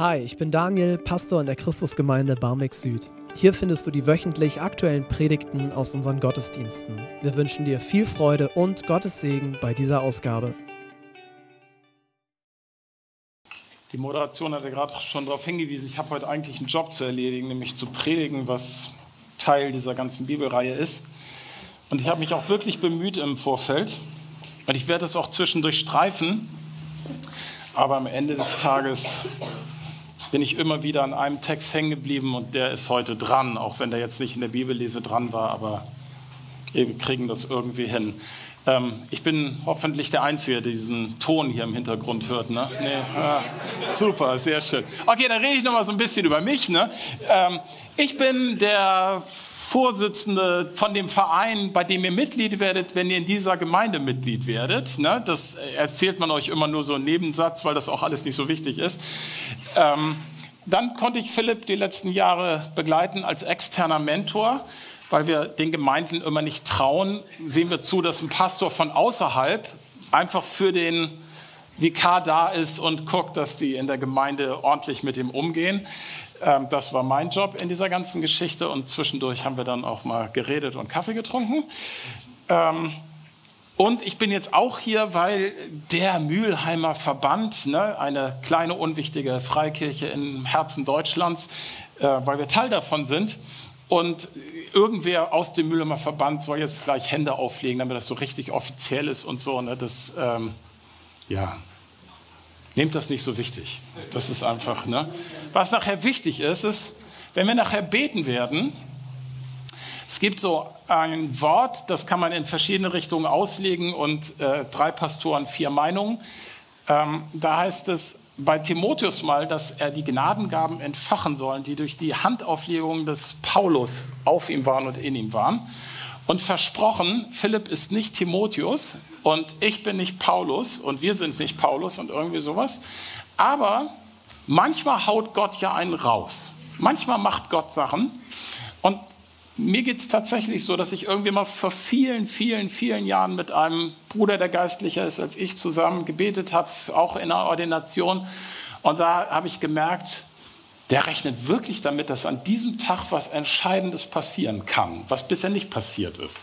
Hi, ich bin Daniel, Pastor in der Christusgemeinde Barmbek Süd. Hier findest du die wöchentlich aktuellen Predigten aus unseren Gottesdiensten. Wir wünschen dir viel Freude und Gottes Segen bei dieser Ausgabe. Die Moderation hat ja gerade schon darauf hingewiesen, ich habe heute eigentlich einen Job zu erledigen, nämlich zu predigen, was Teil dieser ganzen Bibelreihe ist. Und ich habe mich auch wirklich bemüht im Vorfeld. Und ich werde es auch zwischendurch streifen. Aber am Ende des Tages bin ich immer wieder an einem Text hängen geblieben und der ist heute dran, auch wenn der jetzt nicht in der Bibellese dran war, aber wir kriegen das irgendwie hin. Ähm, ich bin hoffentlich der Einzige, der diesen Ton hier im Hintergrund hört. Ne? Nee, ah, super, sehr schön. Okay, dann rede ich noch mal so ein bisschen über mich. Ne? Ähm, ich bin der Vorsitzende von dem Verein, bei dem ihr Mitglied werdet, wenn ihr in dieser Gemeinde Mitglied werdet. Ne? Das erzählt man euch immer nur so im Nebensatz, weil das auch alles nicht so wichtig ist. Ähm, dann konnte ich Philipp die letzten Jahre begleiten als externer Mentor, weil wir den Gemeinden immer nicht trauen. Sehen wir zu, dass ein Pastor von außerhalb einfach für den Vikar da ist und guckt, dass die in der Gemeinde ordentlich mit ihm umgehen. Ähm, das war mein Job in dieser ganzen Geschichte und zwischendurch haben wir dann auch mal geredet und Kaffee getrunken. Ähm, und ich bin jetzt auch hier, weil der Mülheimer Verband, ne, eine kleine unwichtige Freikirche im Herzen Deutschlands, äh, weil wir Teil davon sind. Und irgendwer aus dem Mülheimer Verband soll jetzt gleich Hände auflegen, damit das so richtig offiziell ist und so. Ne, das, ähm, ja, Nehmt das nicht so wichtig. Das ist einfach, ne? Was nachher wichtig ist, ist, wenn wir nachher beten werden, es gibt so ein Wort, das kann man in verschiedene Richtungen auslegen und äh, drei Pastoren, vier Meinungen. Ähm, da heißt es bei Timotheus mal, dass er die Gnadengaben entfachen soll, die durch die Handauflegung des Paulus auf ihm waren und in ihm waren. Und versprochen, Philipp ist nicht Timotheus, und ich bin nicht Paulus und wir sind nicht Paulus und irgendwie sowas. Aber manchmal haut Gott ja einen raus. Manchmal macht Gott Sachen. Und mir geht es tatsächlich so, dass ich irgendwie mal vor vielen, vielen, vielen Jahren mit einem Bruder, der geistlicher ist als ich, zusammen gebetet habe, auch in einer Ordination. Und da habe ich gemerkt, der rechnet wirklich damit, dass an diesem Tag was Entscheidendes passieren kann, was bisher nicht passiert ist.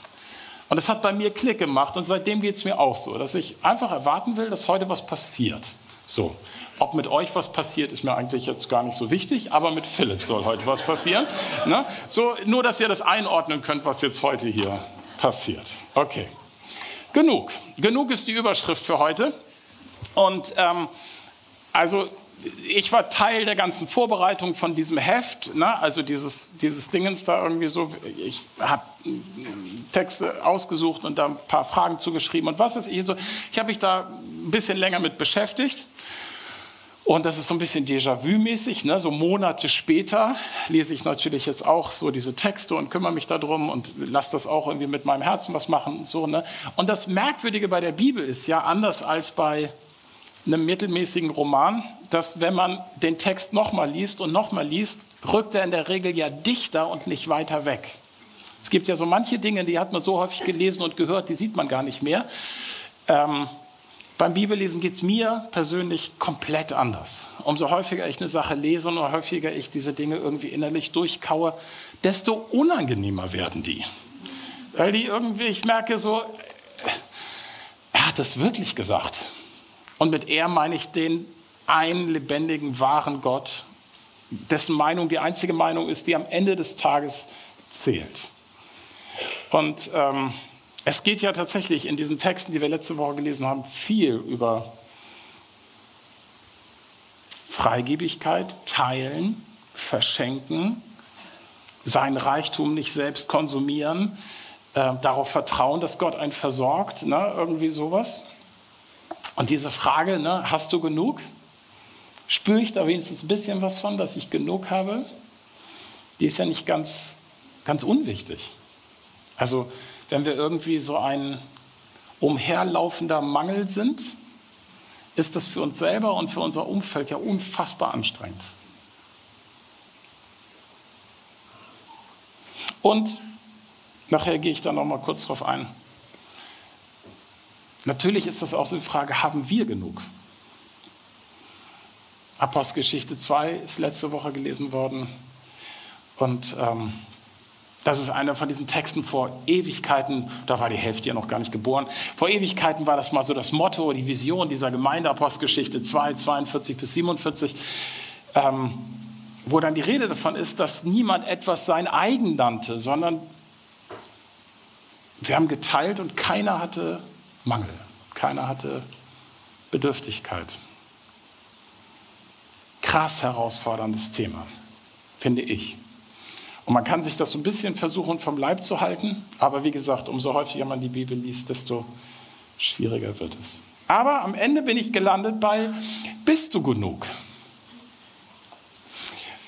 Und das hat bei mir Klick gemacht und seitdem geht es mir auch so, dass ich einfach erwarten will, dass heute was passiert. So, ob mit euch was passiert, ist mir eigentlich jetzt gar nicht so wichtig, aber mit Philipp soll heute was passieren. Ne? So, nur, dass ihr das einordnen könnt, was jetzt heute hier passiert. Okay, genug. Genug ist die Überschrift für heute. Und ähm, also ich war Teil der ganzen Vorbereitung von diesem Heft, ne? also dieses, dieses Dingens da irgendwie so. Ich habe Texte ausgesucht und da ein paar Fragen zugeschrieben und was ist ich so. Ich habe mich da ein bisschen länger mit beschäftigt. Und das ist so ein bisschen Déjà-vu-mäßig. Ne? So Monate später lese ich natürlich jetzt auch so diese Texte und kümmere mich darum und lasse das auch irgendwie mit meinem Herzen was machen. Und, so, ne? und das Merkwürdige bei der Bibel ist ja anders als bei einem mittelmäßigen Roman, dass wenn man den Text nochmal liest und nochmal liest, rückt er in der Regel ja dichter und nicht weiter weg. Es gibt ja so manche Dinge, die hat man so häufig gelesen und gehört, die sieht man gar nicht mehr. Ähm, beim Bibellesen geht es mir persönlich komplett anders. Umso häufiger ich eine Sache lese und umso häufiger ich diese Dinge irgendwie innerlich durchkaue, desto unangenehmer werden die. Weil die irgendwie, ich merke so, er hat das wirklich gesagt. Und mit er meine ich den einen lebendigen, wahren Gott, dessen Meinung die einzige Meinung ist, die am Ende des Tages zählt. Und ähm, es geht ja tatsächlich in diesen Texten, die wir letzte Woche gelesen haben, viel über Freigebigkeit, Teilen, Verschenken, sein Reichtum nicht selbst konsumieren, äh, darauf vertrauen, dass Gott einen versorgt, ne, irgendwie sowas. Und diese Frage, ne, hast du genug? Spüre ich da wenigstens ein bisschen was von, dass ich genug habe? Die ist ja nicht ganz, ganz unwichtig. Also wenn wir irgendwie so ein umherlaufender Mangel sind, ist das für uns selber und für unser Umfeld ja unfassbar anstrengend. Und nachher gehe ich da noch mal kurz drauf ein. Natürlich ist das auch so die Frage, haben wir genug? Apostelgeschichte 2 ist letzte Woche gelesen worden. Und ähm, das ist einer von diesen Texten vor Ewigkeiten, da war die Hälfte ja noch gar nicht geboren. Vor Ewigkeiten war das mal so das Motto, die Vision dieser Gemeinde, Apostelgeschichte 2, 42 bis 47, ähm, wo dann die Rede davon ist, dass niemand etwas sein eigen nannte, sondern wir haben geteilt und keiner hatte Mangel, keiner hatte Bedürftigkeit. Krass herausforderndes Thema, finde ich. Und man kann sich das so ein bisschen versuchen vom Leib zu halten, aber wie gesagt, umso häufiger man die Bibel liest, desto schwieriger wird es. Aber am Ende bin ich gelandet bei, bist du genug?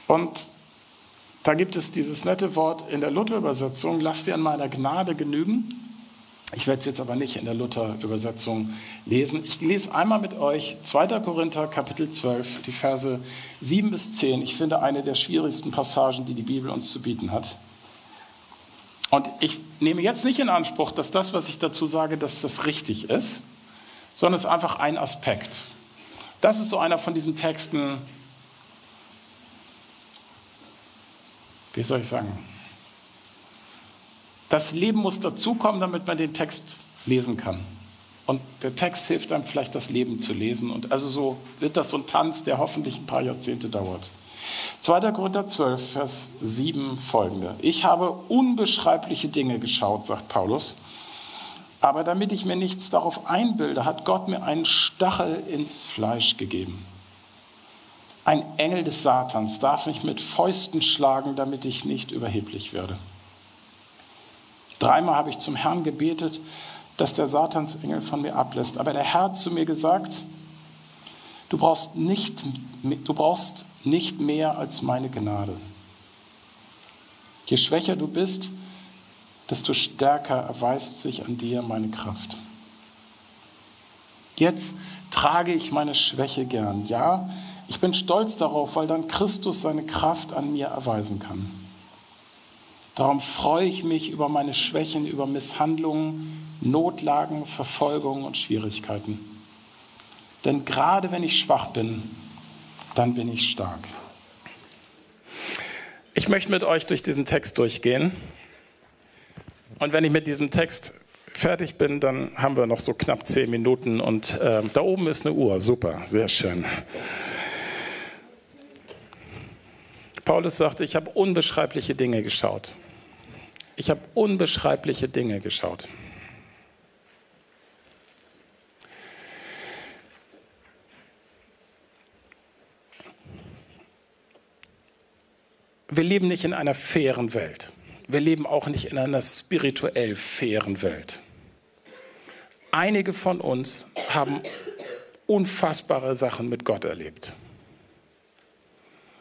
Und da gibt es dieses nette Wort in der Luther-Übersetzung, lass dir an meiner Gnade genügen. Ich werde es jetzt aber nicht in der Luther-Übersetzung lesen. Ich lese einmal mit euch 2. Korinther Kapitel 12, die Verse 7 bis 10. Ich finde eine der schwierigsten Passagen, die die Bibel uns zu bieten hat. Und ich nehme jetzt nicht in Anspruch, dass das, was ich dazu sage, dass das richtig ist, sondern es ist einfach ein Aspekt. Das ist so einer von diesen Texten, wie soll ich sagen, das Leben muss dazukommen, damit man den Text lesen kann. Und der Text hilft einem vielleicht, das Leben zu lesen. Und also so wird das so ein Tanz, der hoffentlich ein paar Jahrzehnte dauert. 2. Korinther 12, Vers 7 folgende. Ich habe unbeschreibliche Dinge geschaut, sagt Paulus. Aber damit ich mir nichts darauf einbilde, hat Gott mir einen Stachel ins Fleisch gegeben. Ein Engel des Satans darf mich mit Fäusten schlagen, damit ich nicht überheblich werde. Dreimal habe ich zum Herrn gebetet, dass der Satansengel von mir ablässt. Aber der Herr hat zu mir gesagt, du brauchst nicht, du brauchst nicht mehr als meine Gnade. Je schwächer du bist, desto stärker erweist sich an dir meine Kraft. Jetzt trage ich meine Schwäche gern. Ja, ich bin stolz darauf, weil dann Christus seine Kraft an mir erweisen kann. Darum freue ich mich über meine Schwächen, über Misshandlungen, Notlagen, Verfolgungen und Schwierigkeiten. Denn gerade wenn ich schwach bin, dann bin ich stark. Ich möchte mit euch durch diesen Text durchgehen. Und wenn ich mit diesem Text fertig bin, dann haben wir noch so knapp zehn Minuten. Und äh, da oben ist eine Uhr. Super, sehr schön. Paulus sagte, ich habe unbeschreibliche Dinge geschaut. Ich habe unbeschreibliche Dinge geschaut. Wir leben nicht in einer fairen Welt. Wir leben auch nicht in einer spirituell fairen Welt. Einige von uns haben unfassbare Sachen mit Gott erlebt.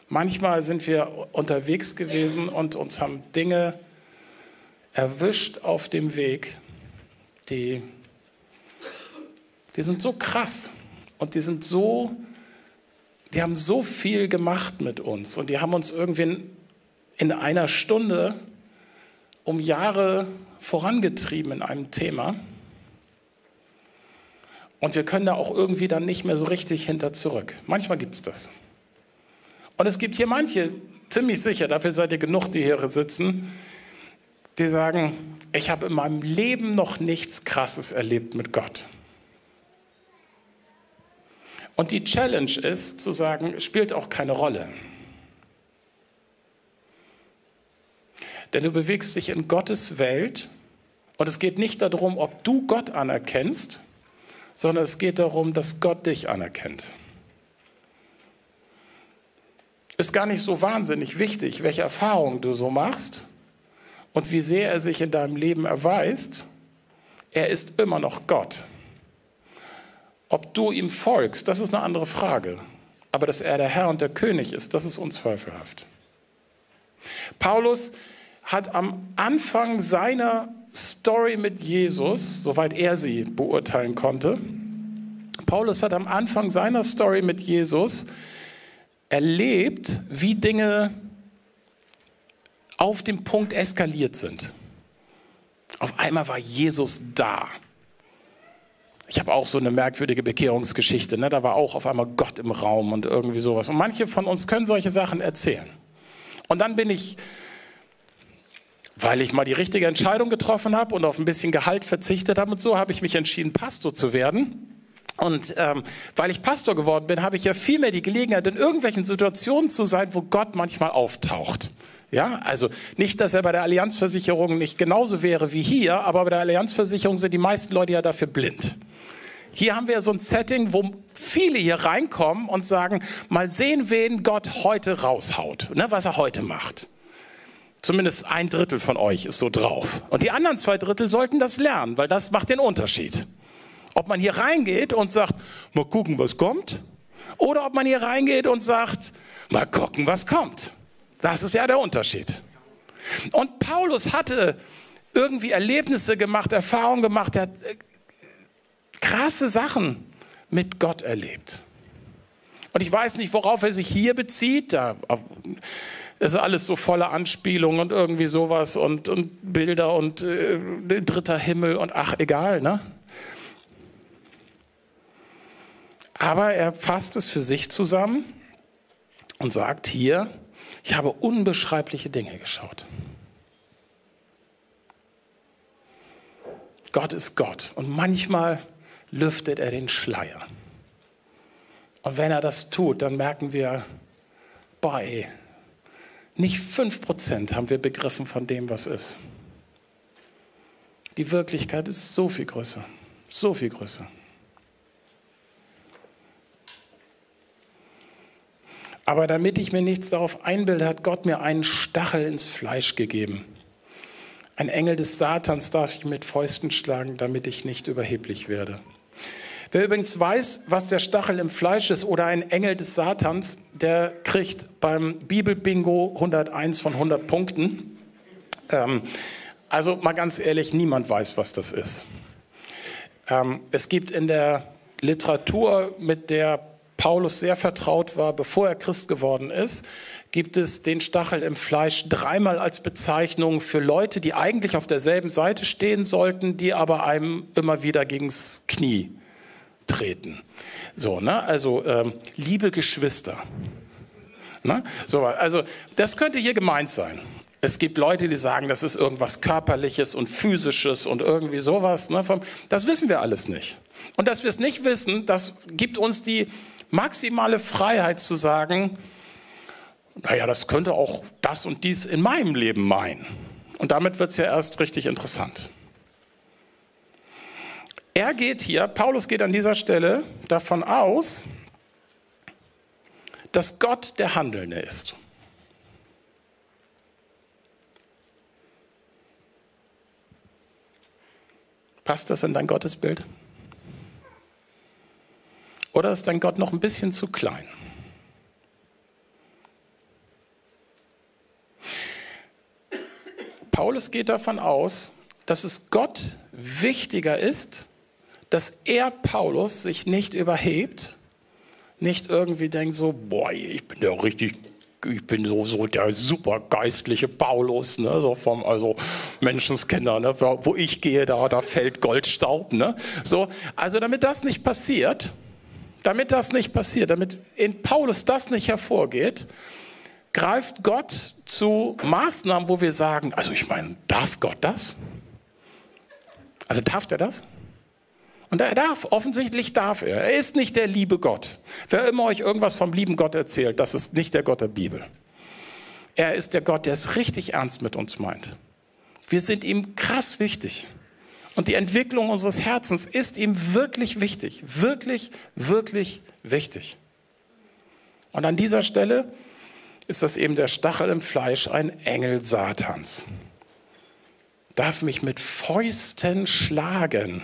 Manchmal sind wir unterwegs gewesen und uns haben Dinge erwischt auf dem Weg, die, die sind so krass und die sind so, die haben so viel gemacht mit uns und die haben uns irgendwie in einer Stunde um Jahre vorangetrieben in einem Thema. Und wir können da auch irgendwie dann nicht mehr so richtig hinter zurück. Manchmal gibt es das. Und es gibt hier manche, ziemlich sicher, dafür seid ihr genug, die hier sitzen, die sagen, ich habe in meinem Leben noch nichts Krasses erlebt mit Gott. Und die Challenge ist zu sagen, spielt auch keine Rolle. Denn du bewegst dich in Gottes Welt und es geht nicht darum, ob du Gott anerkennst, sondern es geht darum, dass Gott dich anerkennt. Ist gar nicht so wahnsinnig wichtig, welche Erfahrungen du so machst, und wie sehr er sich in deinem Leben erweist, er ist immer noch Gott. Ob du ihm folgst, das ist eine andere Frage. Aber dass er der Herr und der König ist, das ist unzweifelhaft. Paulus hat am Anfang seiner Story mit Jesus, soweit er sie beurteilen konnte, Paulus hat am Anfang seiner Story mit Jesus erlebt, wie Dinge auf dem Punkt eskaliert sind. Auf einmal war Jesus da. Ich habe auch so eine merkwürdige Bekehrungsgeschichte. Ne? Da war auch auf einmal Gott im Raum und irgendwie sowas. Und manche von uns können solche Sachen erzählen. Und dann bin ich, weil ich mal die richtige Entscheidung getroffen habe und auf ein bisschen Gehalt verzichtet habe und so, habe ich mich entschieden, Pastor zu werden. Und ähm, weil ich Pastor geworden bin, habe ich ja viel mehr die Gelegenheit, in irgendwelchen Situationen zu sein, wo Gott manchmal auftaucht. Ja, also nicht, dass er bei der Allianzversicherung nicht genauso wäre wie hier, aber bei der Allianzversicherung sind die meisten Leute ja dafür blind. Hier haben wir so ein Setting, wo viele hier reinkommen und sagen, mal sehen, wen Gott heute raushaut, ne, was er heute macht. Zumindest ein Drittel von euch ist so drauf. Und die anderen zwei Drittel sollten das lernen, weil das macht den Unterschied. Ob man hier reingeht und sagt, mal gucken, was kommt, oder ob man hier reingeht und sagt, mal gucken, was kommt. Das ist ja der Unterschied. Und Paulus hatte irgendwie Erlebnisse gemacht, Erfahrungen gemacht, er hat äh, krasse Sachen mit Gott erlebt. Und ich weiß nicht, worauf er sich hier bezieht. Da ist alles so voller Anspielungen und irgendwie sowas und, und Bilder und äh, dritter Himmel und ach, egal, ne? Aber er fasst es für sich zusammen und sagt hier, ich habe unbeschreibliche Dinge geschaut. Gott ist Gott und manchmal lüftet er den Schleier. Und wenn er das tut, dann merken wir, bei nicht 5% haben wir begriffen von dem, was ist. Die Wirklichkeit ist so viel größer, so viel größer. Aber damit ich mir nichts darauf einbilde, hat Gott mir einen Stachel ins Fleisch gegeben. Ein Engel des Satans darf ich mit Fäusten schlagen, damit ich nicht überheblich werde. Wer übrigens weiß, was der Stachel im Fleisch ist oder ein Engel des Satans, der kriegt beim Bibelbingo 101 von 100 Punkten. Ähm, also mal ganz ehrlich, niemand weiß, was das ist. Ähm, es gibt in der Literatur, mit der Paulus sehr vertraut war, bevor er Christ geworden ist, gibt es den Stachel im Fleisch dreimal als Bezeichnung für Leute, die eigentlich auf derselben Seite stehen sollten, die aber einem immer wieder gegens Knie treten. So, ne? Also, ähm, liebe Geschwister. Ne? So, also, das könnte hier gemeint sein. Es gibt Leute, die sagen, das ist irgendwas Körperliches und Physisches und irgendwie sowas. Ne? Das wissen wir alles nicht. Und dass wir es nicht wissen, das gibt uns die maximale Freiheit zu sagen, naja, das könnte auch das und dies in meinem Leben meinen. Und damit wird es ja erst richtig interessant. Er geht hier, Paulus geht an dieser Stelle davon aus, dass Gott der Handelnde ist. Passt das in dein Gottesbild? Oder ist dein Gott noch ein bisschen zu klein? Paulus geht davon aus, dass es Gott wichtiger ist, dass er Paulus sich nicht überhebt, nicht irgendwie denkt so, boah, ich bin ja richtig, ich bin so, so der super geistliche Paulus, ne, so vom, also Menschenskinder, ne, wo ich gehe, da, da fällt Goldstaub, ne, so, also damit das nicht passiert, damit das nicht passiert, damit in Paulus das nicht hervorgeht, greift Gott zu Maßnahmen, wo wir sagen, also ich meine, darf Gott das? Also darf er das? Und er darf, offensichtlich darf er. Er ist nicht der liebe Gott. Wer immer euch irgendwas vom lieben Gott erzählt, das ist nicht der Gott der Bibel. Er ist der Gott, der es richtig ernst mit uns meint. Wir sind ihm krass wichtig. Und die Entwicklung unseres Herzens ist ihm wirklich wichtig, wirklich, wirklich wichtig. Und an dieser Stelle ist das eben der Stachel im Fleisch, ein Engel Satans. Darf mich mit Fäusten schlagen.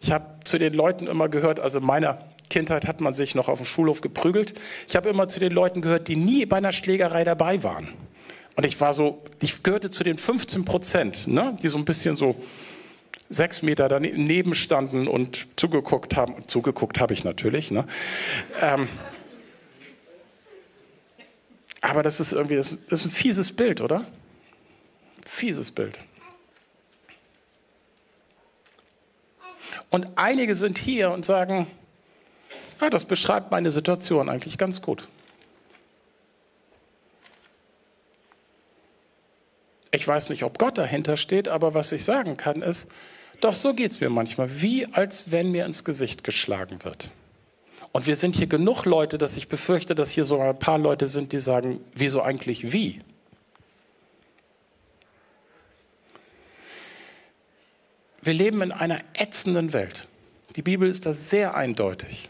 Ich habe zu den Leuten immer gehört, also in meiner Kindheit hat man sich noch auf dem Schulhof geprügelt. Ich habe immer zu den Leuten gehört, die nie bei einer Schlägerei dabei waren. Und ich war so, ich gehörte zu den 15 Prozent, ne, die so ein bisschen so sechs Meter daneben standen und zugeguckt haben. Zugeguckt habe ich natürlich. Ne? Ähm, aber das ist irgendwie, das ist ein fieses Bild, oder? Fieses Bild. Und einige sind hier und sagen, ja, das beschreibt meine Situation eigentlich ganz gut. Ich weiß nicht, ob Gott dahinter steht, aber was ich sagen kann ist, doch so geht es mir manchmal, wie als wenn mir ins Gesicht geschlagen wird. Und wir sind hier genug Leute, dass ich befürchte, dass hier sogar ein paar Leute sind, die sagen, wieso eigentlich wie? Wir leben in einer ätzenden Welt. Die Bibel ist da sehr eindeutig.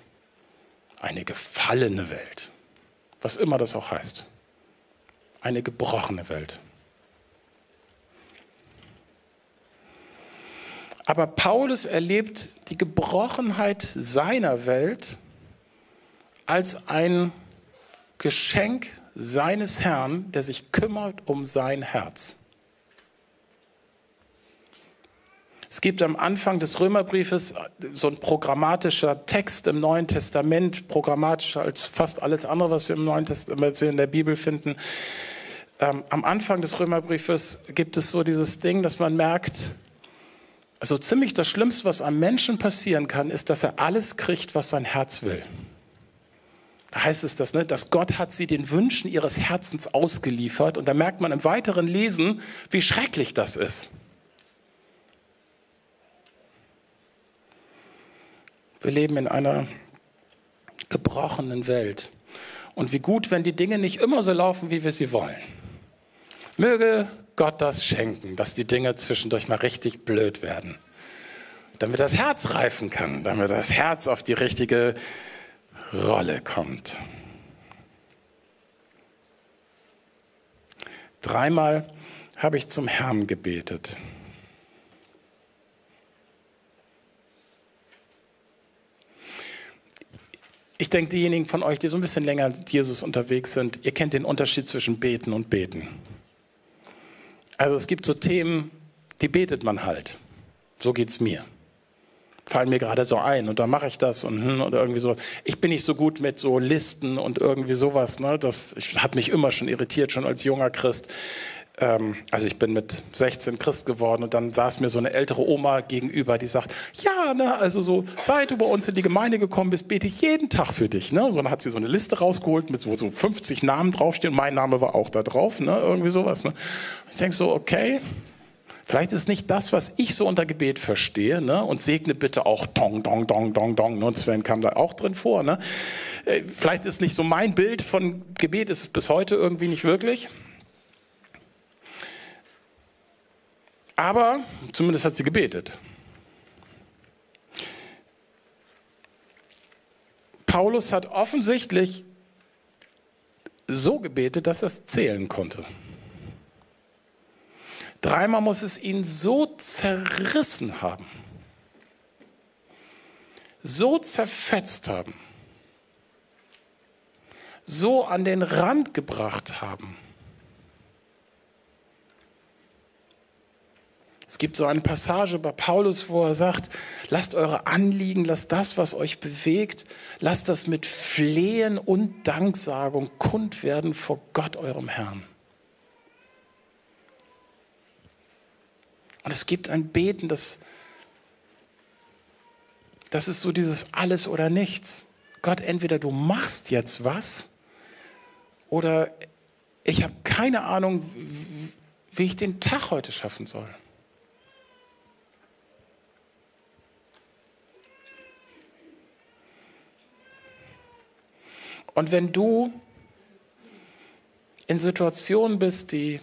Eine gefallene Welt, was immer das auch heißt. Eine gebrochene Welt. Aber Paulus erlebt die Gebrochenheit seiner Welt als ein Geschenk seines Herrn, der sich kümmert um sein Herz. Es gibt am Anfang des Römerbriefes so ein programmatischer Text im Neuen Testament, programmatischer als fast alles andere, was wir im Neuen Testament in der Bibel finden. Ähm, am Anfang des Römerbriefes gibt es so dieses Ding, dass man merkt, also ziemlich das Schlimmste, was am Menschen passieren kann, ist, dass er alles kriegt, was sein Herz will. Da heißt es das, ne? dass Gott hat sie den Wünschen ihres Herzens ausgeliefert. Und da merkt man im weiteren Lesen, wie schrecklich das ist. Wir leben in einer gebrochenen Welt. Und wie gut, wenn die Dinge nicht immer so laufen, wie wir sie wollen. Möge Gott das schenken, dass die Dinge zwischendurch mal richtig blöd werden. Damit das Herz reifen kann, damit das Herz auf die richtige Rolle kommt. Dreimal habe ich zum Herrn gebetet. Ich denke, diejenigen von euch, die so ein bisschen länger mit Jesus unterwegs sind, ihr kennt den Unterschied zwischen beten und beten. Also es gibt so Themen, die betet man halt. So geht es mir. Fallen mir gerade so ein und dann mache ich das und hm, oder irgendwie sowas. Ich bin nicht so gut mit so Listen und irgendwie sowas. Ne? Das hat mich immer schon irritiert, schon als junger Christ. Ähm, also ich bin mit 16 Christ geworden und dann saß mir so eine ältere Oma gegenüber, die sagt, ja, ne, also so, seit du bei uns in die Gemeinde gekommen bist, bete ich jeden Tag für dich. Ne? So, dann hat sie so eine Liste rausgeholt, mit wo so 50 Namen draufstehen. Mein Name war auch da drauf, ne? irgendwie sowas. Ne? Ich denke so, okay, Vielleicht ist nicht das, was ich so unter Gebet verstehe, ne? und segne bitte auch Dong, Dong, Dong, Dong, Dong. Ne? Und Sven kam da auch drin vor. Ne? Äh, vielleicht ist nicht so mein Bild von Gebet, ist es bis heute irgendwie nicht wirklich. Aber zumindest hat sie gebetet. Paulus hat offensichtlich so gebetet, dass er es zählen konnte. Dreimal muss es ihn so zerrissen haben, so zerfetzt haben, so an den Rand gebracht haben, Es gibt so eine Passage bei Paulus, wo er sagt, lasst eure Anliegen, lasst das, was euch bewegt, lasst das mit Flehen und Danksagung kund werden vor Gott, eurem Herrn. Und es gibt ein Beten, das, das ist so dieses Alles oder Nichts. Gott, entweder du machst jetzt was oder ich habe keine Ahnung, wie ich den Tag heute schaffen soll. Und wenn du in Situationen bist, die,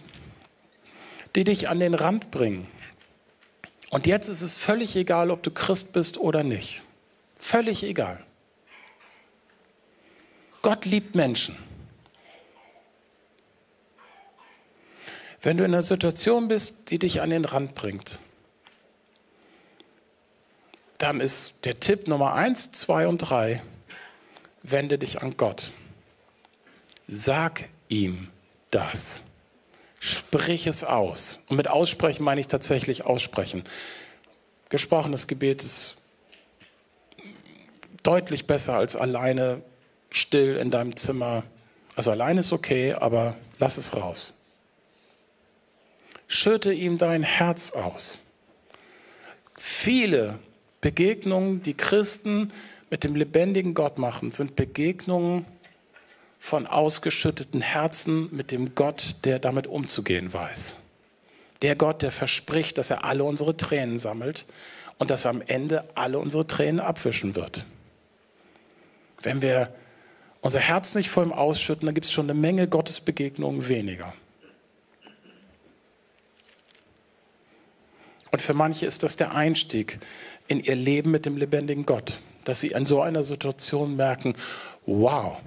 die dich an den Rand bringen, und jetzt ist es völlig egal, ob du Christ bist oder nicht. Völlig egal. Gott liebt Menschen. Wenn du in einer Situation bist, die dich an den Rand bringt, dann ist der Tipp Nummer eins, zwei und drei, wende dich an Gott. Sag ihm das. Sprich es aus. Und mit aussprechen meine ich tatsächlich aussprechen. Gesprochenes Gebet ist deutlich besser als alleine still in deinem Zimmer. Also alleine ist okay, aber lass es raus. Schütte ihm dein Herz aus. Viele Begegnungen, die Christen mit dem lebendigen Gott machen, sind Begegnungen von ausgeschütteten Herzen mit dem Gott, der damit umzugehen weiß. Der Gott, der verspricht, dass er alle unsere Tränen sammelt und dass er am Ende alle unsere Tränen abwischen wird. Wenn wir unser Herz nicht voll ausschütten, dann gibt es schon eine Menge Gottesbegegnungen weniger. Und für manche ist das der Einstieg in ihr Leben mit dem lebendigen Gott, dass sie in so einer Situation merken, wow,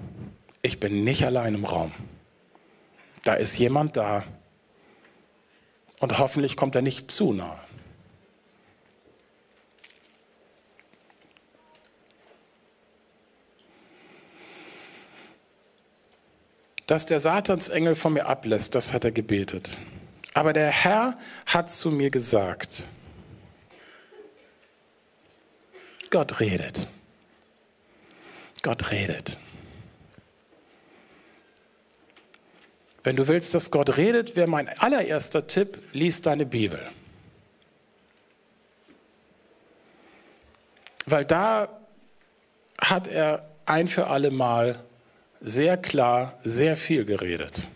ich bin nicht allein im Raum. Da ist jemand da. Und hoffentlich kommt er nicht zu nahe. Dass der Satansengel von mir ablässt, das hat er gebetet. Aber der Herr hat zu mir gesagt, Gott redet. Gott redet. Wenn du willst, dass Gott redet, wäre mein allererster Tipp, lies deine Bibel. Weil da hat er ein für alle Mal sehr klar, sehr viel geredet.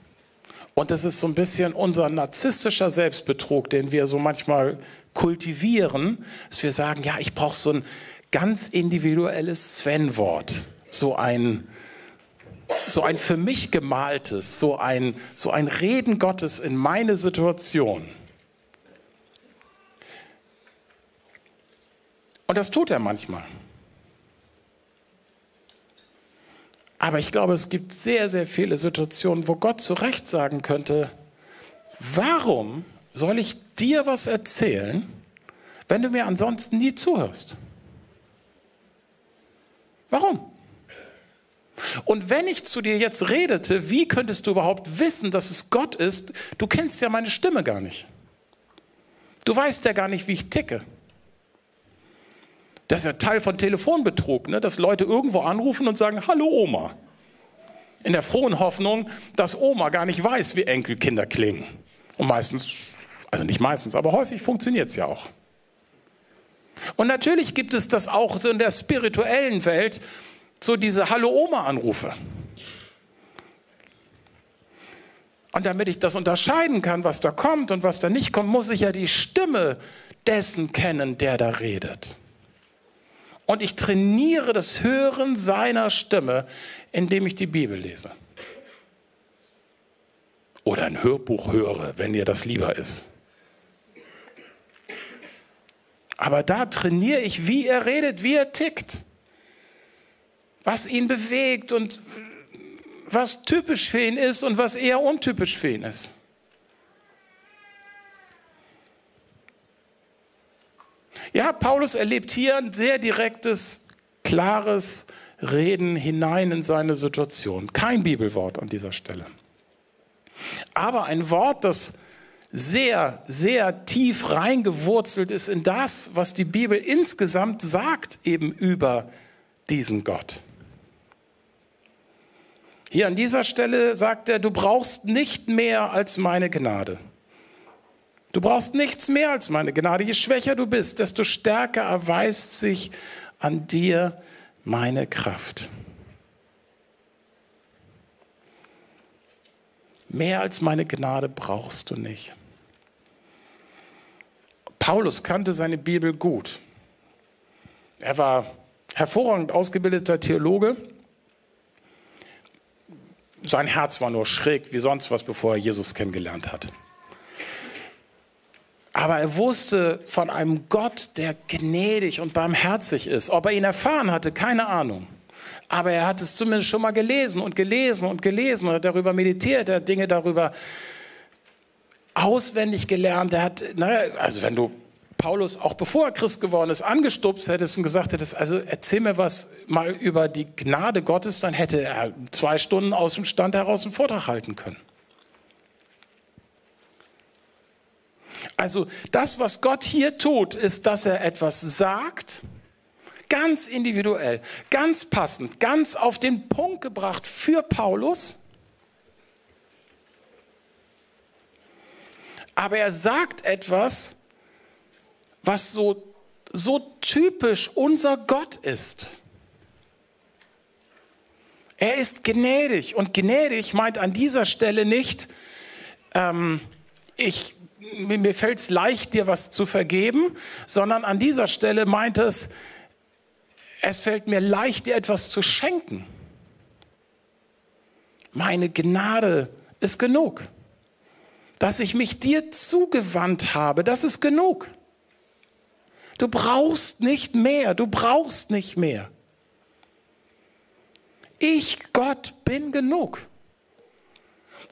Und das ist so ein bisschen unser narzisstischer Selbstbetrug, den wir so manchmal kultivieren, dass wir sagen, ja, ich brauche so ein ganz individuelles Sven-Wort, so ein, so ein für mich gemaltes, so ein, so ein Reden Gottes in meine Situation. Und das tut er manchmal. Aber ich glaube, es gibt sehr, sehr viele Situationen, wo Gott zu Recht sagen könnte, warum soll ich dir was erzählen, wenn du mir ansonsten nie zuhörst? Warum? Und wenn ich zu dir jetzt redete, wie könntest du überhaupt wissen, dass es Gott ist? Du kennst ja meine Stimme gar nicht. Du weißt ja gar nicht, wie ich ticke. Das ist ja Teil von Telefonbetrug, ne? dass Leute irgendwo anrufen und sagen, hallo Oma. In der frohen Hoffnung, dass Oma gar nicht weiß, wie Enkelkinder klingen. Und meistens, also nicht meistens, aber häufig funktioniert es ja auch. Und natürlich gibt es das auch so in der spirituellen Welt, so diese Hallo Oma-Anrufe. Und damit ich das unterscheiden kann, was da kommt und was da nicht kommt, muss ich ja die Stimme dessen kennen, der da redet. Und ich trainiere das Hören seiner Stimme, indem ich die Bibel lese. Oder ein Hörbuch höre, wenn dir das lieber ist. Aber da trainiere ich, wie er redet, wie er tickt, was ihn bewegt und was typisch für ihn ist und was eher untypisch für ihn ist. Ja, Paulus erlebt hier ein sehr direktes, klares Reden hinein in seine Situation. Kein Bibelwort an dieser Stelle. Aber ein Wort, das sehr, sehr tief reingewurzelt ist in das, was die Bibel insgesamt sagt, eben über diesen Gott. Hier an dieser Stelle sagt er, du brauchst nicht mehr als meine Gnade. Du brauchst nichts mehr als meine Gnade. Je schwächer du bist, desto stärker erweist sich an dir meine Kraft. Mehr als meine Gnade brauchst du nicht. Paulus kannte seine Bibel gut. Er war hervorragend ausgebildeter Theologe. Sein Herz war nur schräg wie sonst was, bevor er Jesus kennengelernt hat. Aber er wusste von einem Gott, der gnädig und barmherzig ist. Ob er ihn erfahren hatte, keine Ahnung. Aber er hat es zumindest schon mal gelesen und gelesen und gelesen und darüber meditiert. Er hat Dinge darüber auswendig gelernt. Er hat, naja, also wenn du Paulus auch bevor er Christ geworden ist, angestupst hättest und gesagt hättest, also erzähl mir was mal über die Gnade Gottes, dann hätte er zwei Stunden aus dem Stand heraus einen Vortrag halten können. Also das, was Gott hier tut, ist, dass er etwas sagt, ganz individuell, ganz passend, ganz auf den Punkt gebracht für Paulus. Aber er sagt etwas, was so so typisch unser Gott ist. Er ist gnädig und gnädig meint an dieser Stelle nicht, ähm, ich, mir fällt es leicht, dir was zu vergeben, sondern an dieser Stelle meint es, es fällt mir leicht, dir etwas zu schenken. Meine Gnade ist genug. Dass ich mich dir zugewandt habe, das ist genug. Du brauchst nicht mehr, du brauchst nicht mehr. Ich, Gott, bin genug.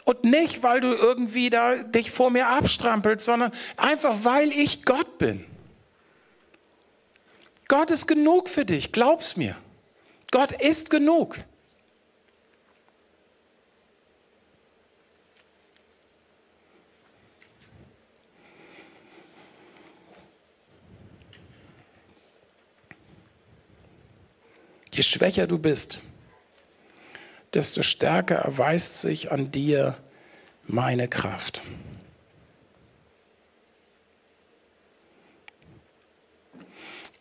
Und nicht, weil du irgendwie da dich vor mir abstrampelst, sondern einfach, weil ich Gott bin. Gott ist genug für dich, glaub's mir. Gott ist genug. Je schwächer du bist, desto stärker erweist sich an dir meine Kraft.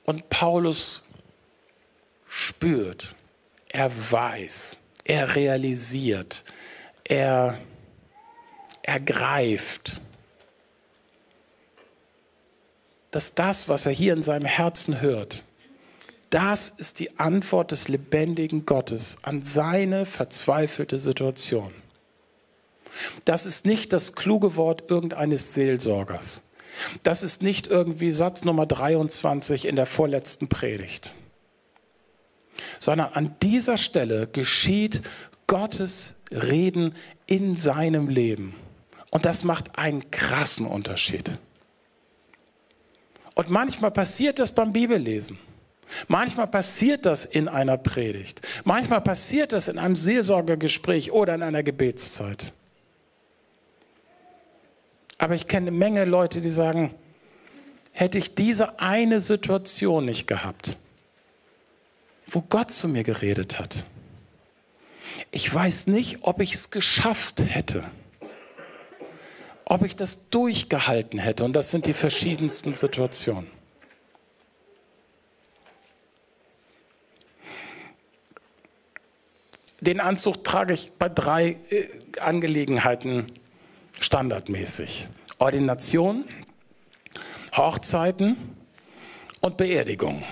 Und Paulus spürt, er weiß, er realisiert, er ergreift, dass das, was er hier in seinem Herzen hört, das ist die Antwort des lebendigen Gottes an seine verzweifelte Situation. Das ist nicht das kluge Wort irgendeines Seelsorgers. Das ist nicht irgendwie Satz Nummer 23 in der vorletzten Predigt. Sondern an dieser Stelle geschieht Gottes Reden in seinem Leben. Und das macht einen krassen Unterschied. Und manchmal passiert das beim Bibellesen. Manchmal passiert das in einer Predigt. Manchmal passiert das in einem Seelsorgegespräch oder in einer Gebetszeit. Aber ich kenne eine Menge Leute, die sagen, hätte ich diese eine Situation nicht gehabt, wo Gott zu mir geredet hat, ich weiß nicht, ob ich es geschafft hätte, ob ich das durchgehalten hätte. Und das sind die verschiedensten Situationen. Den Anzug trage ich bei drei äh, Angelegenheiten standardmäßig. Ordination, Hochzeiten und Beerdigung.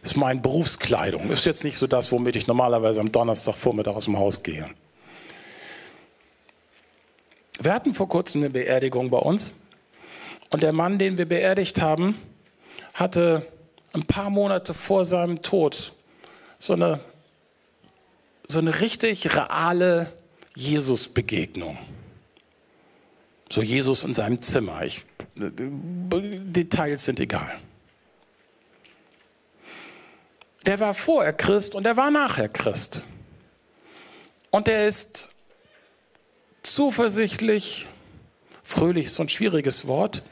Das ist meine Berufskleidung. Ist jetzt nicht so das, womit ich normalerweise am Donnerstagvormittag aus dem Haus gehe. Wir hatten vor kurzem eine Beerdigung bei uns und der Mann, den wir beerdigt haben, hatte ein paar Monate vor seinem Tod so eine so eine richtig reale Jesus-Begegnung. So Jesus in seinem Zimmer. Ich, Details sind egal. Der war vorher Christ und der war nachher Christ. Und er ist zuversichtlich, fröhlich ist so ein schwieriges Wort,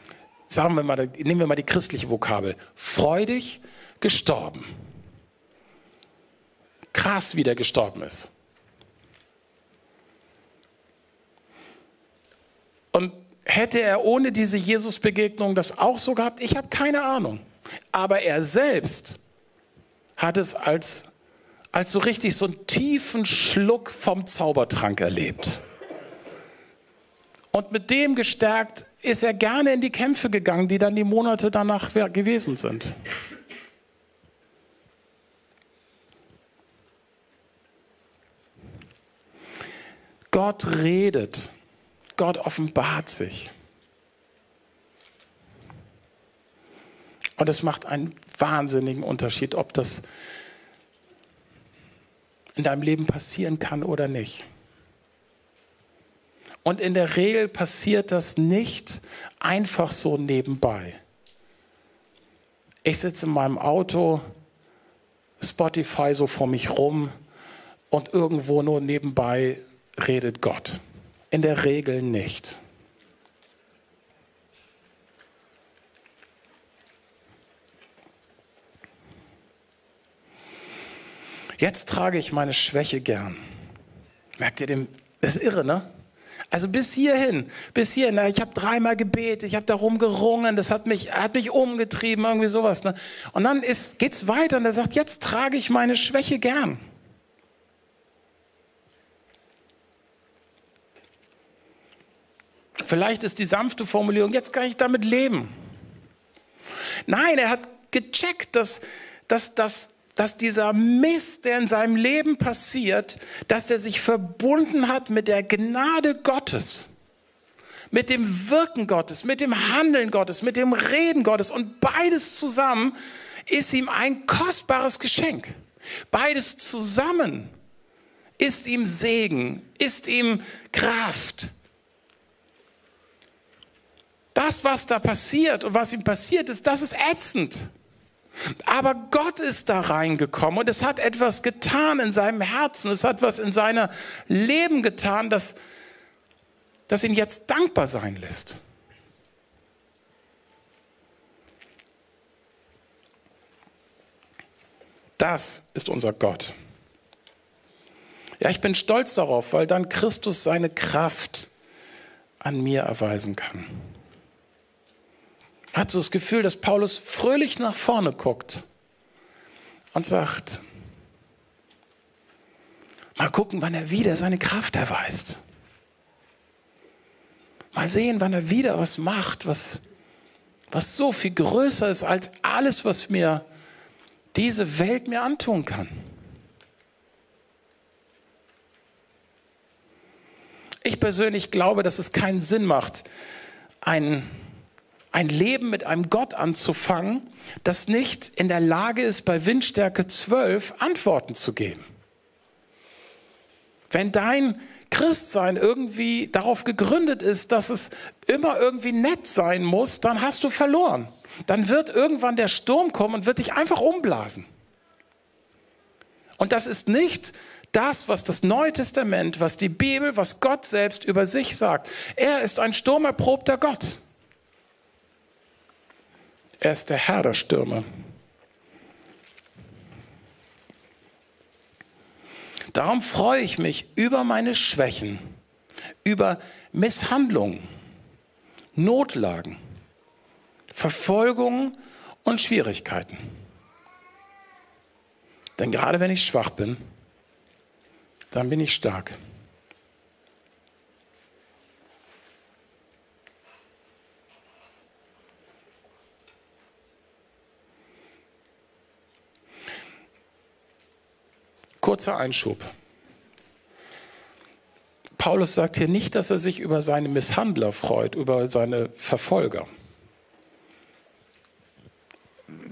sagen wir mal, nehmen wir mal die christliche Vokabel, freudig gestorben krass, wie der gestorben ist. Und hätte er ohne diese Jesus-Begegnung das auch so gehabt? Ich habe keine Ahnung. Aber er selbst hat es als, als so richtig so einen tiefen Schluck vom Zaubertrank erlebt. Und mit dem gestärkt ist er gerne in die Kämpfe gegangen, die dann die Monate danach gewesen sind. Gott redet. Gott offenbart sich. Und es macht einen wahnsinnigen Unterschied, ob das in deinem Leben passieren kann oder nicht. Und in der Regel passiert das nicht einfach so nebenbei. Ich sitze in meinem Auto, Spotify so vor mich rum und irgendwo nur nebenbei redet Gott. In der Regel nicht. Jetzt trage ich meine Schwäche gern. Merkt ihr dem? Das ist irre, ne? Also bis hierhin, bis hierhin. Ich habe dreimal gebetet, ich habe darum gerungen, das hat mich, hat mich umgetrieben, irgendwie sowas. Ne? Und dann geht es weiter und er sagt, jetzt trage ich meine Schwäche gern. Vielleicht ist die sanfte Formulierung, jetzt kann ich damit leben. Nein, er hat gecheckt, dass, dass, dass, dass dieser Mist, der in seinem Leben passiert, dass er sich verbunden hat mit der Gnade Gottes, mit dem Wirken Gottes, mit dem Handeln Gottes, mit dem Reden Gottes und beides zusammen ist ihm ein kostbares Geschenk. Beides zusammen ist ihm Segen, ist ihm Kraft. Das, was da passiert und was ihm passiert ist, das ist ätzend. Aber Gott ist da reingekommen und es hat etwas getan in seinem Herzen, es hat was in seinem Leben getan, das, das ihn jetzt dankbar sein lässt. Das ist unser Gott. Ja, ich bin stolz darauf, weil dann Christus seine Kraft an mir erweisen kann hat so das Gefühl, dass Paulus fröhlich nach vorne guckt und sagt, mal gucken, wann er wieder seine Kraft erweist. Mal sehen, wann er wieder was macht, was, was so viel größer ist als alles, was mir diese Welt mir antun kann. Ich persönlich glaube, dass es keinen Sinn macht, einen ein Leben mit einem Gott anzufangen, das nicht in der Lage ist, bei Windstärke 12 Antworten zu geben. Wenn dein Christsein irgendwie darauf gegründet ist, dass es immer irgendwie nett sein muss, dann hast du verloren. Dann wird irgendwann der Sturm kommen und wird dich einfach umblasen. Und das ist nicht das, was das Neue Testament, was die Bibel, was Gott selbst über sich sagt. Er ist ein sturmerprobter Gott. Er ist der Herr der Stürme. Darum freue ich mich über meine Schwächen, über Misshandlungen, Notlagen, Verfolgungen und Schwierigkeiten. Denn gerade wenn ich schwach bin, dann bin ich stark. Kurzer Einschub. Paulus sagt hier nicht, dass er sich über seine Misshandler freut, über seine Verfolger.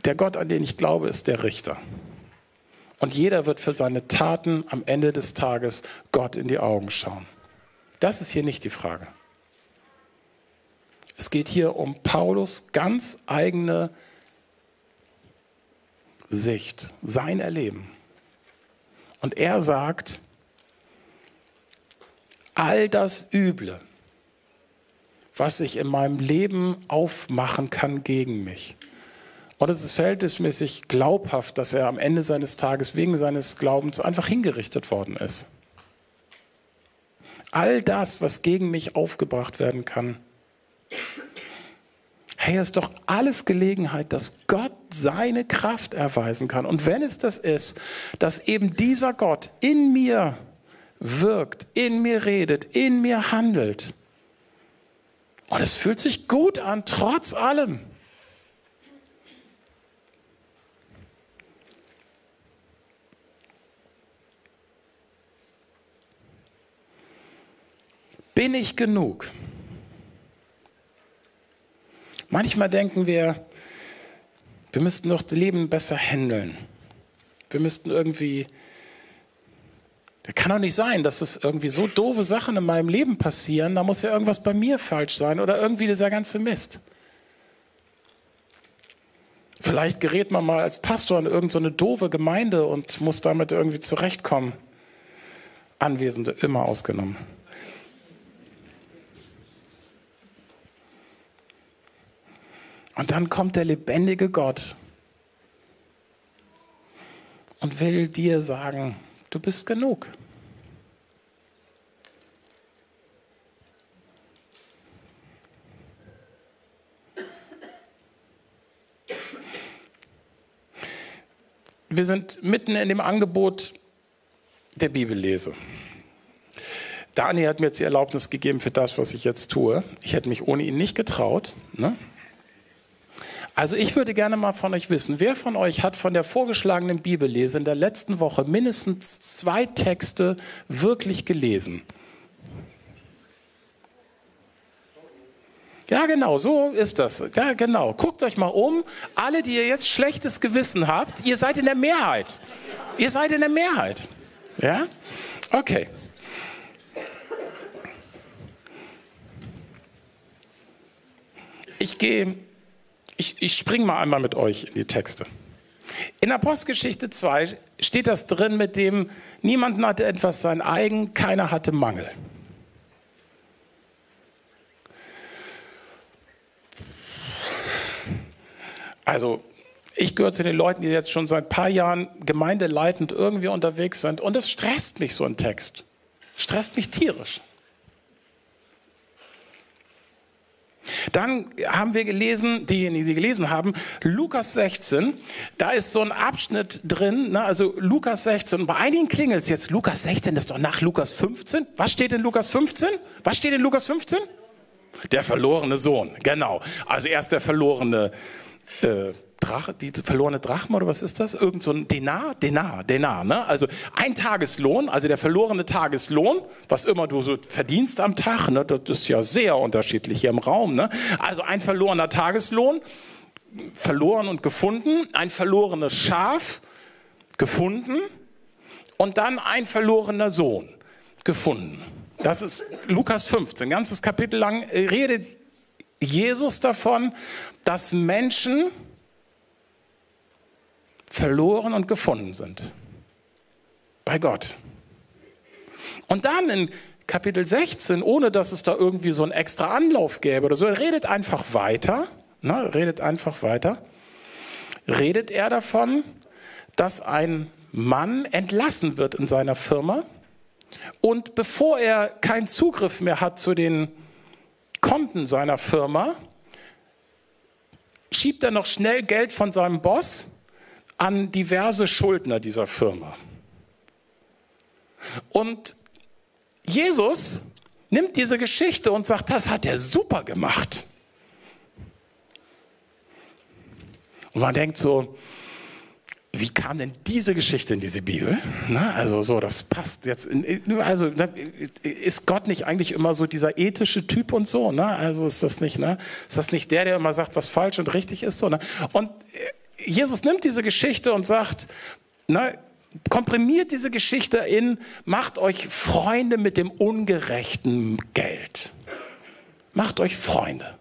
Der Gott, an den ich glaube, ist der Richter. Und jeder wird für seine Taten am Ende des Tages Gott in die Augen schauen. Das ist hier nicht die Frage. Es geht hier um Paulus ganz eigene Sicht, sein Erleben. Und er sagt, all das Üble, was sich in meinem Leben aufmachen kann gegen mich. Und es ist verhältnismäßig glaubhaft, dass er am Ende seines Tages wegen seines Glaubens einfach hingerichtet worden ist. All das, was gegen mich aufgebracht werden kann, hey, das ist doch alles Gelegenheit, dass Gott seine Kraft erweisen kann. Und wenn es das ist, dass eben dieser Gott in mir wirkt, in mir redet, in mir handelt. Und es fühlt sich gut an, trotz allem. Bin ich genug? Manchmal denken wir, wir müssten doch das Leben besser handeln. Wir müssten irgendwie, das kann doch nicht sein, dass es irgendwie so doofe Sachen in meinem Leben passieren, da muss ja irgendwas bei mir falsch sein oder irgendwie dieser ganze Mist. Vielleicht gerät man mal als Pastor in irgendeine so doofe Gemeinde und muss damit irgendwie zurechtkommen. Anwesende immer ausgenommen. Und dann kommt der lebendige Gott und will dir sagen, du bist genug. Wir sind mitten in dem Angebot der Bibellese. Daniel hat mir jetzt die Erlaubnis gegeben für das, was ich jetzt tue. Ich hätte mich ohne ihn nicht getraut. Ne? Also ich würde gerne mal von euch wissen, wer von euch hat von der vorgeschlagenen Bibellese in der letzten Woche mindestens zwei Texte wirklich gelesen? Ja, genau, so ist das. Ja, genau. Guckt euch mal um. Alle, die ihr jetzt schlechtes Gewissen habt, ihr seid in der Mehrheit. Ihr seid in der Mehrheit. Ja? Okay. Ich gehe, ich, ich springe mal einmal mit euch in die Texte. In Apostelgeschichte 2 steht das drin mit dem, niemand hatte etwas sein eigen, keiner hatte Mangel. Also ich gehöre zu den Leuten, die jetzt schon seit ein paar Jahren gemeindeleitend irgendwie unterwegs sind. Und es stresst mich so ein Text. Stresst mich tierisch. Dann haben wir gelesen, diejenigen, die gelesen haben, Lukas 16, da ist so ein Abschnitt drin, ne, also Lukas 16, bei einigen klingelt es jetzt, Lukas 16 ist doch nach Lukas 15. Was steht in Lukas 15? Was steht in Lukas 15? Der verlorene Sohn, genau. Also erst der verlorene äh, Drache, die verlorene Drachme oder was ist das? Irgend so ein Denar, Denar, Denar, ne? Also ein Tageslohn, also der verlorene Tageslohn, was immer du so verdienst am Tag, ne? Das ist ja sehr unterschiedlich hier im Raum, ne? Also ein verlorener Tageslohn, verloren und gefunden, ein verlorenes Schaf, gefunden und dann ein verlorener Sohn, gefunden. Das ist Lukas 15, ganzes Kapitel lang redet Jesus davon, dass Menschen verloren und gefunden sind. Bei Gott. Und dann in Kapitel 16, ohne dass es da irgendwie so einen extra Anlauf gäbe oder so, er redet einfach weiter, ne, redet einfach weiter, redet er davon, dass ein Mann entlassen wird in seiner Firma und bevor er keinen Zugriff mehr hat zu den Konten seiner Firma, schiebt er noch schnell Geld von seinem Boss an diverse Schuldner dieser Firma. Und Jesus nimmt diese Geschichte und sagt, das hat er super gemacht. Und man denkt so, wie kam denn diese Geschichte in diese Bibel? Na, also so, das passt jetzt. In, also ist Gott nicht eigentlich immer so dieser ethische Typ und so? Ne? Also ist das nicht, ne? Ist das nicht der, der immer sagt, was falsch und richtig ist? So, ne? Und Jesus nimmt diese Geschichte und sagt, na, komprimiert diese Geschichte in, macht euch Freunde mit dem ungerechten Geld. Macht euch Freunde.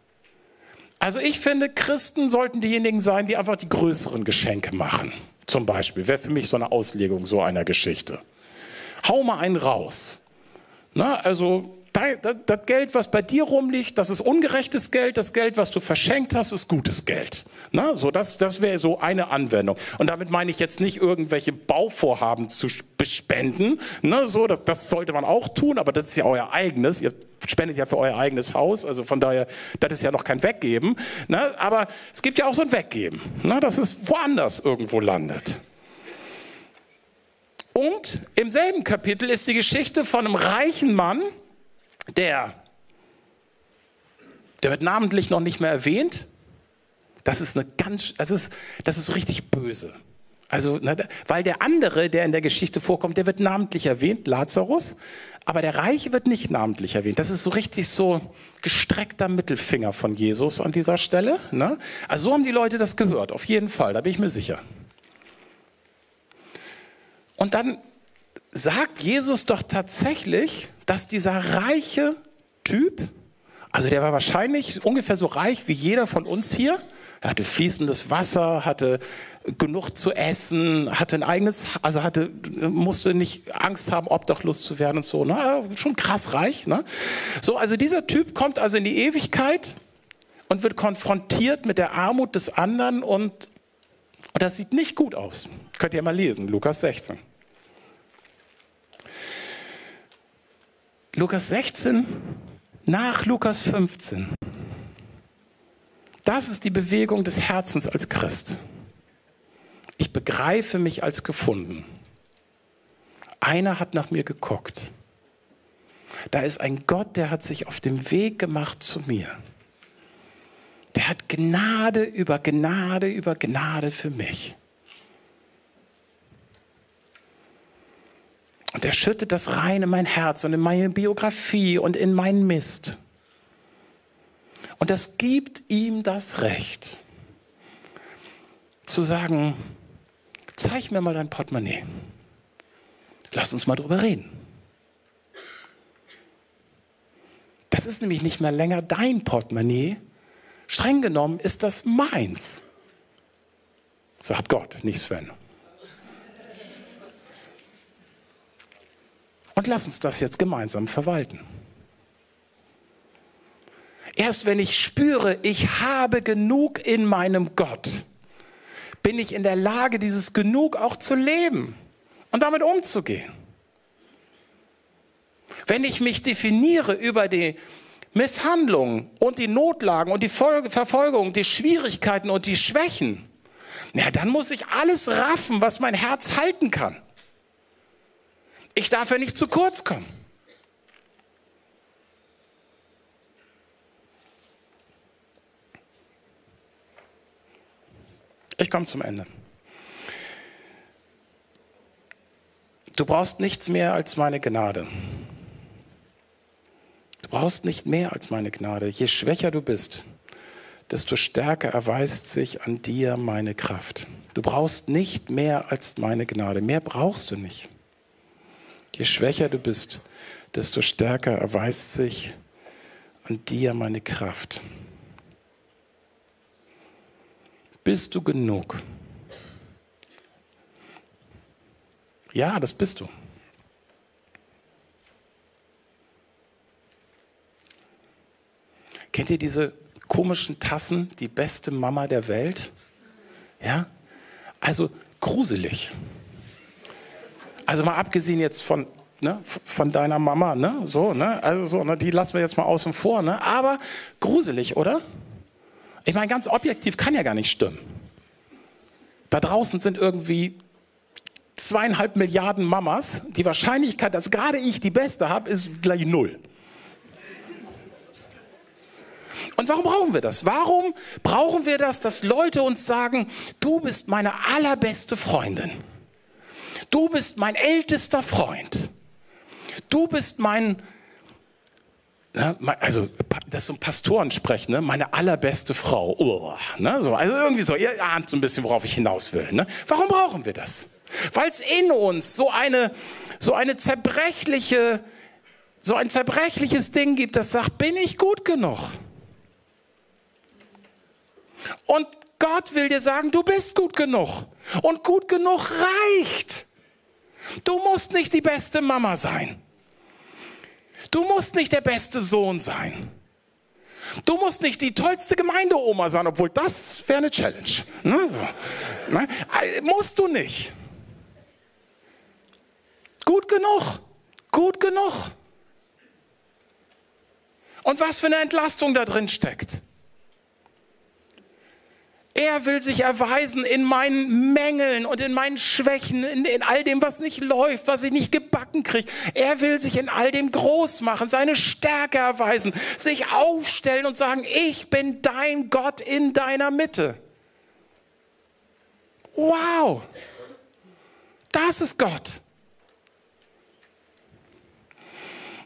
Also ich finde, Christen sollten diejenigen sein, die einfach die größeren Geschenke machen. Zum Beispiel wäre für mich so eine Auslegung so einer Geschichte. Hau mal einen raus. Na, also das Geld, was bei dir rumliegt, das ist ungerechtes Geld. Das Geld, was du verschenkt hast, ist gutes Geld. Na, so das, das wäre so eine Anwendung. Und damit meine ich jetzt nicht irgendwelche Bauvorhaben zu spenden. Na, so, das, das sollte man auch tun, aber das ist ja euer eigenes. Ihr spendet ja für euer eigenes Haus. Also von daher, das ist ja noch kein Weggeben. Na, aber es gibt ja auch so ein Weggeben, na, dass es woanders irgendwo landet. Und im selben Kapitel ist die Geschichte von einem reichen Mann, der, der wird namentlich noch nicht mehr erwähnt. Das ist eine ganz, das ist, das ist richtig böse. Also, ne, weil der andere, der in der Geschichte vorkommt, der wird namentlich erwähnt, Lazarus, aber der Reiche wird nicht namentlich erwähnt. Das ist so richtig so gestreckter Mittelfinger von Jesus an dieser Stelle. Ne? Also so haben die Leute das gehört, auf jeden Fall, da bin ich mir sicher. Und dann sagt Jesus doch tatsächlich, dass dieser reiche Typ, also der war wahrscheinlich ungefähr so reich wie jeder von uns hier, er hatte fließendes Wasser, hatte genug zu essen, hatte ein eigenes, also hatte, musste nicht Angst haben, obdachlos zu werden und so. Ne? Schon krass reich. Ne? So, also dieser Typ kommt also in die Ewigkeit und wird konfrontiert mit der Armut des anderen und, und das sieht nicht gut aus. Könnt ihr mal lesen, Lukas 16. Lukas 16 nach Lukas 15. Das ist die Bewegung des Herzens als Christ. Ich begreife mich als gefunden. Einer hat nach mir geguckt. Da ist ein Gott, der hat sich auf den Weg gemacht zu mir. Der hat Gnade über Gnade über Gnade für mich. Und er schüttet das rein in mein Herz und in meine Biografie und in meinen Mist. Und das gibt ihm das Recht, zu sagen, zeig mir mal dein Portemonnaie. Lass uns mal drüber reden. Das ist nämlich nicht mehr länger dein Portemonnaie. Streng genommen ist das meins. Sagt Gott, nicht Sven. Und lass uns das jetzt gemeinsam verwalten. Erst wenn ich spüre, ich habe genug in meinem Gott, bin ich in der Lage, dieses Genug auch zu leben und damit umzugehen. Wenn ich mich definiere über die Misshandlungen und die Notlagen und die Folge, Verfolgung, die Schwierigkeiten und die Schwächen, na, dann muss ich alles raffen, was mein Herz halten kann. Ich darf ja nicht zu kurz kommen. Ich komme zum Ende. Du brauchst nichts mehr als meine Gnade. Du brauchst nicht mehr als meine Gnade. Je schwächer du bist, desto stärker erweist sich an dir meine Kraft. Du brauchst nicht mehr als meine Gnade. Mehr brauchst du nicht. Je schwächer du bist, desto stärker erweist sich an dir meine Kraft. Bist du genug? Ja, das bist du. Kennt ihr diese komischen Tassen, die beste Mama der Welt? Ja? Also gruselig. Also mal abgesehen jetzt von, ne, von deiner Mama, ne? So, ne? Also so, ne? die lassen wir jetzt mal außen vor, ne? Aber gruselig, oder? Ich meine, ganz objektiv kann ja gar nicht stimmen. Da draußen sind irgendwie zweieinhalb Milliarden Mamas, die Wahrscheinlichkeit, dass gerade ich die beste habe, ist gleich null. Und warum brauchen wir das? Warum brauchen wir das, dass Leute uns sagen, du bist meine allerbeste Freundin. Du bist mein ältester Freund. Du bist mein, also das ist so ein Pastorensprech, ne? meine allerbeste Frau. Oh, ne? so, also irgendwie so, ihr ahnt so ein bisschen, worauf ich hinaus will. Ne? Warum brauchen wir das? Weil es in uns so eine, so eine zerbrechliche, so ein zerbrechliches Ding gibt, das sagt, bin ich gut genug? Und Gott will dir sagen, du bist gut genug. Und gut genug reicht. Du musst nicht die beste Mama sein. Du musst nicht der beste Sohn sein. Du musst nicht die tollste Gemeindeoma sein, obwohl das wäre eine Challenge. Ne, so. ne? Musst du nicht. Gut genug. Gut genug. Und was für eine Entlastung da drin steckt. Er will sich erweisen in meinen Mängeln und in meinen Schwächen, in, in, all dem, was nicht läuft, was ich nicht gebacken kriege. Er will sich in all dem groß machen, seine Stärke erweisen, sich aufstellen und sagen, ich bin dein Gott in deiner Mitte. Wow, das ist Gott.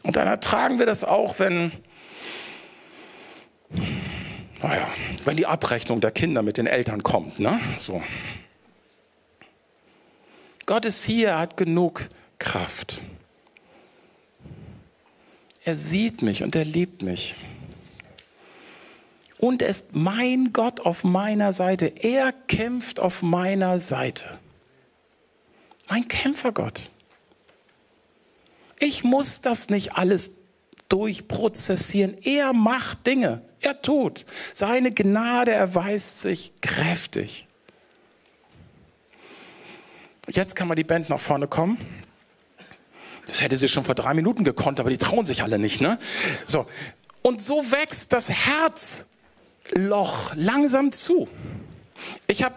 Und dann ertragen wir das auch, wenn, naja, wenn die Abrechnung der Kinder mit den Eltern kommt. Ne? So. Gott ist hier, er hat genug Kraft. Er sieht mich und er liebt mich. Und er ist mein Gott auf meiner Seite. Er kämpft auf meiner Seite. Mein Kämpfergott. Ich muss das nicht alles durchprozessieren. Er macht Dinge. Er tut. Seine Gnade erweist sich kräftig. Jetzt kann mal die Band nach vorne kommen. Das hätte sie schon vor drei Minuten gekonnt, aber die trauen sich alle nicht. Ne? So. Und so wächst das Herzloch langsam zu. Ich habe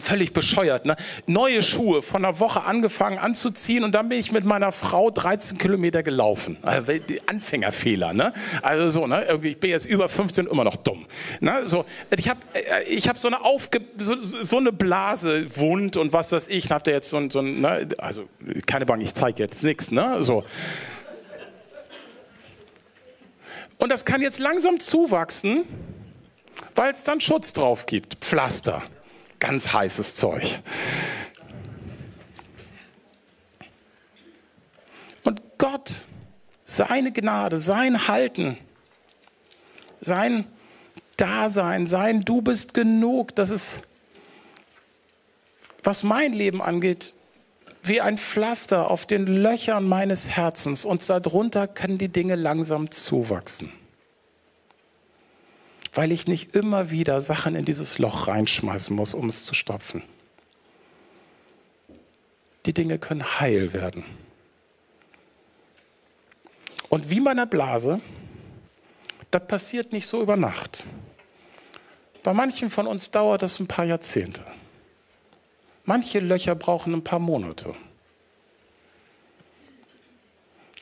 völlig bescheuert. Ne? Neue Schuhe von einer Woche angefangen anzuziehen und dann bin ich mit meiner Frau 13 Kilometer gelaufen. Also, Anfängerfehler. Ne? Also so, ne? Irgendwie, ich bin jetzt über 15 immer noch dumm. Ne? So, ich habe ich hab so, eine Aufge so, so eine Blase, Wund und was weiß ich. Habt ihr jetzt so ein, so ein ne? also keine Bank, ich zeige jetzt nichts. Ne? So. Und das kann jetzt langsam zuwachsen, weil es dann Schutz drauf gibt, Pflaster. Ganz heißes Zeug. Und Gott, seine Gnade, sein Halten, sein Dasein, sein Du bist genug, das ist, was mein Leben angeht, wie ein Pflaster auf den Löchern meines Herzens und darunter können die Dinge langsam zuwachsen weil ich nicht immer wieder Sachen in dieses Loch reinschmeißen muss, um es zu stopfen. Die Dinge können heil werden. Und wie meiner Blase, das passiert nicht so über Nacht. Bei manchen von uns dauert das ein paar Jahrzehnte. Manche Löcher brauchen ein paar Monate.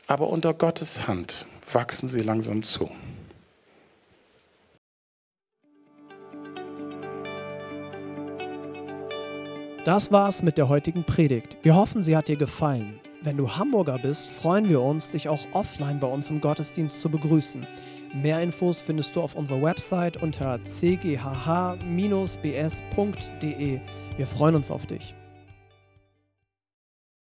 Aber unter Gottes Hand wachsen sie langsam zu. Das war's mit der heutigen Predigt. Wir hoffen, sie hat dir gefallen. Wenn du Hamburger bist, freuen wir uns, dich auch offline bei uns im Gottesdienst zu begrüßen. Mehr Infos findest du auf unserer Website unter cghh-bs.de. Wir freuen uns auf dich.